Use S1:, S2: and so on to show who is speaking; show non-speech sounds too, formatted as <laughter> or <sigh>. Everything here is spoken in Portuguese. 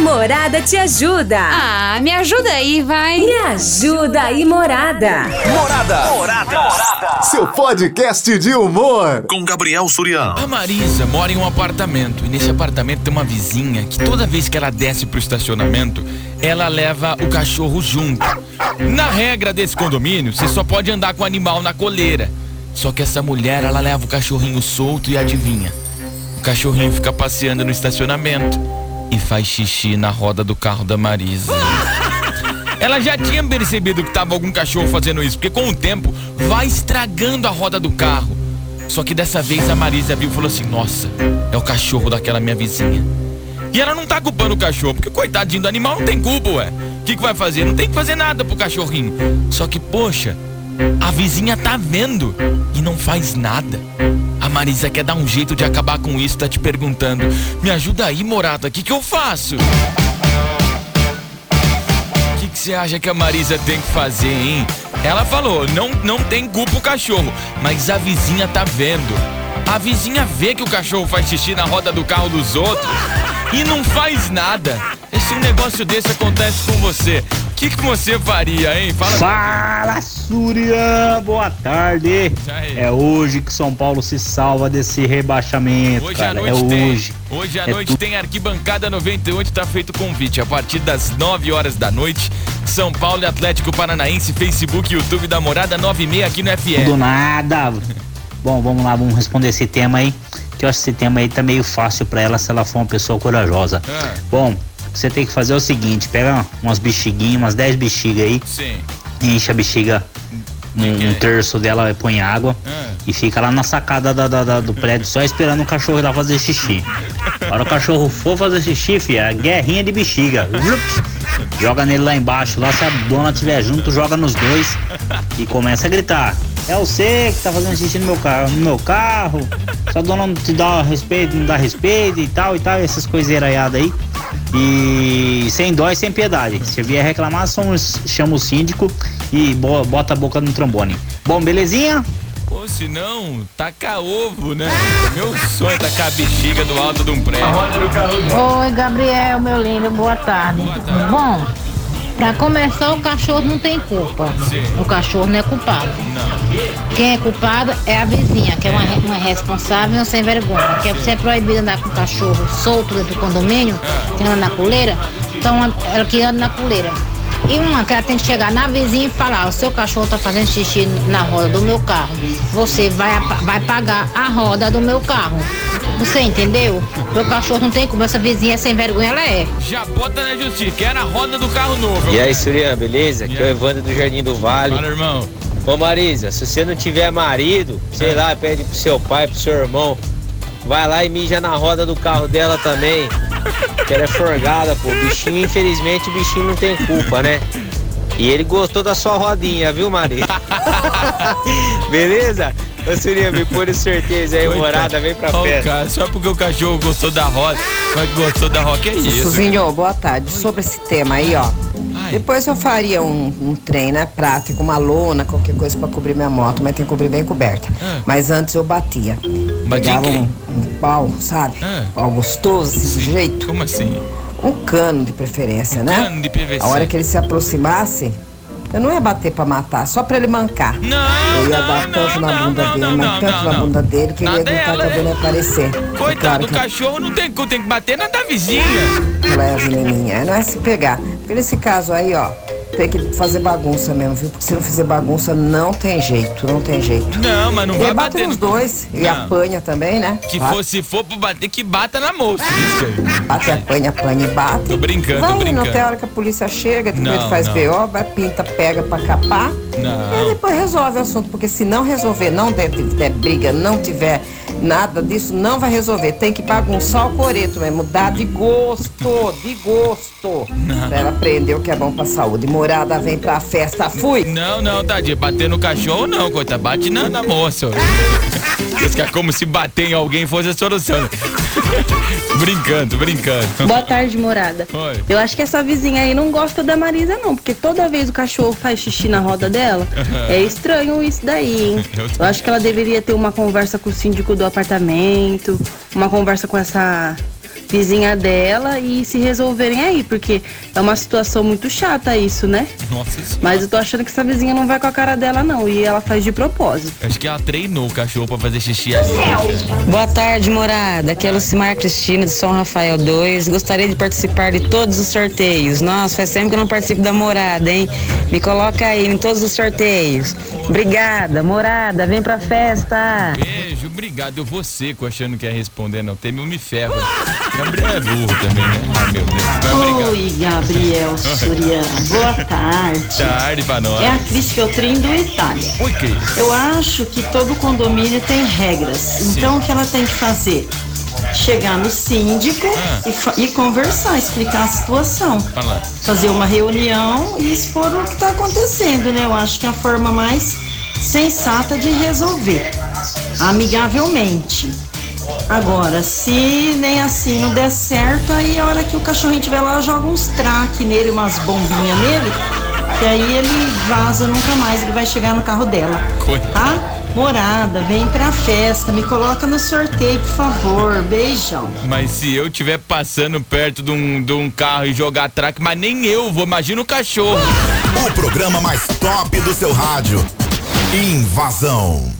S1: Morada te ajuda.
S2: Ah, me ajuda aí, vai.
S1: Me ajuda aí, Morada.
S3: Morada. Morada. Seu podcast de humor.
S4: Com Gabriel Suriano.
S5: A Marisa mora em um apartamento e nesse apartamento tem uma vizinha que toda vez que ela desce pro estacionamento, ela leva o cachorro junto. Na regra desse condomínio, você só pode andar com o animal na coleira. Só que essa mulher, ela leva o cachorrinho solto e adivinha. O cachorrinho fica passeando no estacionamento e faz xixi na roda do carro da Marisa. Ela já tinha percebido que tava algum cachorro fazendo isso, porque com o tempo vai estragando a roda do carro. Só que dessa vez a Marisa viu e falou assim: Nossa, é o cachorro daquela minha vizinha. E ela não tá culpando o cachorro, porque coitadinho do animal não tem culpa, ué. O que, que vai fazer? Não tem que fazer nada pro cachorrinho. Só que, poxa, a vizinha tá vendo e não faz nada. A Marisa quer dar um jeito de acabar com isso, tá te perguntando: Me ajuda aí, morada, o que, que eu faço? O que, que você acha que a Marisa tem que fazer, hein? Ela falou: não, não tem culpa o cachorro, mas a vizinha tá vendo. A vizinha vê que o cachorro faz xixi na roda do carro dos outros e não faz nada. Se um negócio desse acontece com você, que, que você faria, hein? Fala.
S6: Fala, Surya! Boa tarde!
S5: aí.
S6: É hoje que São Paulo se salva desse rebaixamento,
S5: Hoje à
S6: cara.
S5: noite
S6: é
S5: tem.
S6: hoje.
S5: Hoje à
S6: É
S5: noite tem Arquibancada 98, tá feito o convite. A partir das 9 horas da noite, São Paulo e Atlético Paranaense, Facebook, YouTube da Morada 96 aqui no FE.
S6: Do nada. Bom, vamos lá, vamos responder esse tema aí. Que eu acho que esse tema aí tá meio fácil pra ela se ela for uma pessoa corajosa.
S5: Ah.
S6: Bom, o que você tem que fazer é o seguinte: pega umas bexiguinhas, umas 10 bexigas aí,
S5: Sim.
S6: enche a bexiga, um, um terço dela põe água
S5: Ah.
S6: e fica lá na sacada da- da- da- do prédio só esperando o cachorro ir lá fazer xixi. A hora o cachorro for fazer xixi, filha, é guerrinha de bexiga. Joga nele lá embaixo, lá se a dona estiver junto, joga nos dois e começa a gritar. É você que tá fazendo xixi no meu carro, no meu carro. Se a dona não te dá respeito, não dá respeito e tal e tal, essas coiseiras aí. E sem dó e sem piedade. Se vier reclamar, somos, chama o síndico e bo- bota a boca no trombone. Bom, belezinha?
S5: Ou se não, taca ovo, né? Meu sonho é tacar a bexiga do alto de um prédio.
S7: Oi, Gabriel, meu lindo, boa tarde.
S5: tarde.
S7: Bom, pra começar, o cachorro não tem culpa. O cachorro não é culpado. Quem é culpado é a vizinha, que é uma, uma responsável uma sem vergonha. Que você é proibido andar com o cachorro solto dentro do condomínio, que anda na coleira, então ela que anda na coleira. E uma que ela tem que chegar na vizinha e falar, o seu cachorro tá fazendo xixi na roda do meu carro. Você vai, vai pagar a roda do meu carro. Você entendeu? Meu cachorro não tem culpa, essa vizinha é sem vergonha, ela é.
S5: Já bota na justiça, que era a roda do carro novo.
S8: E aí, Surian, beleza? Aqui é o Evandro do Jardim do Vale.
S5: Fala, irmão.
S8: Ô Marisa, se você não tiver marido, sei lá, pede pro seu pai, pro seu irmão, vai lá e mija na roda do carro dela também. Que ela é forgada, pô. O bichinho, infelizmente, o bichinho não tem culpa, né? E ele gostou da sua rodinha, viu, Marisa? <laughs> Beleza? Ô me põe no sorteio aí, morada, vem pra festa.
S5: cara, só porque o cachorro gostou da roda, mas gostou da roda, que é isso?
S9: Suzinho, boa tarde. Sobre esse tema aí, ó.
S5: Ai.
S9: Depois eu faria um, um trem, né? Prático, uma lona, qualquer coisa pra cobrir minha moto, mas tem que cobrir bem coberta.
S5: Ah.
S9: Mas antes eu batia.
S5: Batia
S9: Pegava um, um pau, sabe?
S5: Ah.
S9: Pau gostoso, desse jeito.
S5: Como assim?
S9: Um cano de preferência, né?
S5: Cano de PVC.
S9: A hora que ele se aproximasse, eu não ia bater pra matar, só pra ele mancar.
S5: Não,
S9: Eu ia
S5: não,
S9: dar tanto na bunda
S5: não,
S9: dele, mas tanto na bunda dele que ele ia gritar que a dele ia
S5: é.
S9: aparecer. É
S5: Coitado
S9: claro
S5: do
S9: que
S5: cachorro, não tem, tem que bater na da vizinha.
S9: ela é a veneninha, não é se pegar. Porque nesse caso aí, ó, tem que fazer bagunça mesmo, viu? Porque se não fizer bagunça, não tem jeito, não tem jeito.
S5: Não, mas não vai
S9: bate
S5: bater
S9: nos
S5: no...
S9: dois e
S5: Não.
S9: apanha também, né?
S5: Que
S9: Bate,
S5: for, se for pra bater, que bata na moça. Isso aí.
S9: Bate, apanha, apanha e bate.
S5: Tô brincando, tô
S9: vai indo
S5: brincando.
S9: até a hora que a polícia chega, depois
S5: Não,
S9: faz
S5: não.
S9: BO, vai, pinta, pega pra capar.
S5: Não.
S9: E depois resolve o assunto, porque se não resolver, não der, der briga, não tiver nada disso, não vai resolver. Tem que bagunçar o coreto mesmo, dar de gosto, de gosto. Pra ela aprender o que é bom pra saúde. Morada vem pra festa, fui!
S5: Não, não, tadinha. Bater no cachorro não, coitado. Bate na, na moça. <laughs> Isso que é como se bater em alguém fosse a solução. <laughs> brincando, brincando.
S10: Boa tarde, morada.
S5: Oi.
S10: Eu acho que essa vizinha aí não gosta da Marisa, não, porque toda vez o cachorro faz xixi na roda dela, é estranho isso daí, hein? <laughs>
S5: Eu
S10: Eu acho que ela deveria ter uma conversa com o síndico do apartamento, uma conversa com essa vizinha dela e se resolverem aí, porque é uma situação muito chata isso, né?
S5: Nossa senhora.
S10: Mas eu tô achando que essa vizinha não vai com a cara dela, não. E ela faz de propósito.
S5: Acho que ela treinou o cachorro pra fazer xixi assim.
S4: Boa tarde, morada. Aqui é Lucimar Cristina de São Rafael 2. Gostaria de participar de todos os sorteios. Nossa, faz tempo que eu não participo da morada, hein? Me coloca aí em todos os sorteios. Obrigada, morada. Vem pra festa.
S5: Beijo, obrigado. Eu vou seco achando que ia responder, não. Teme, eu me ferro. <laughs> Gabriel é burro também, né? Ai, meu Deus.
S11: Oi, Gabriel Suriano. Boa tarde.
S5: Tarde pra nós.
S11: É a Cris Feltrin do Itália.
S5: Oi, que?
S11: Eu acho que todo condomínio tem regras. Então o que ela tem que fazer? Chegar no síndico
S5: Ah.
S11: e, e conversar, explicar a situação.
S5: Fala.
S11: Fazer uma reunião e expor o que está acontecendo, né? Eu acho que é a forma mais sensata de resolver. Amigavelmente. Agora, se nem assim não der certo, aí a hora que o cachorrinho estiver lá, joga uns traque nele, umas bombinhas nele, que aí ele vaza nunca mais, ele vai chegar no carro dela.
S5: Coitado.
S11: Tá? Morada, vem pra festa, me coloca no sorteio, por favor. Beijão.
S5: Mas se eu estiver passando perto de um, de um carro e jogar traque, mas nem eu vou, imagina o cachorro.
S3: O programa mais top do seu rádio. Invasão.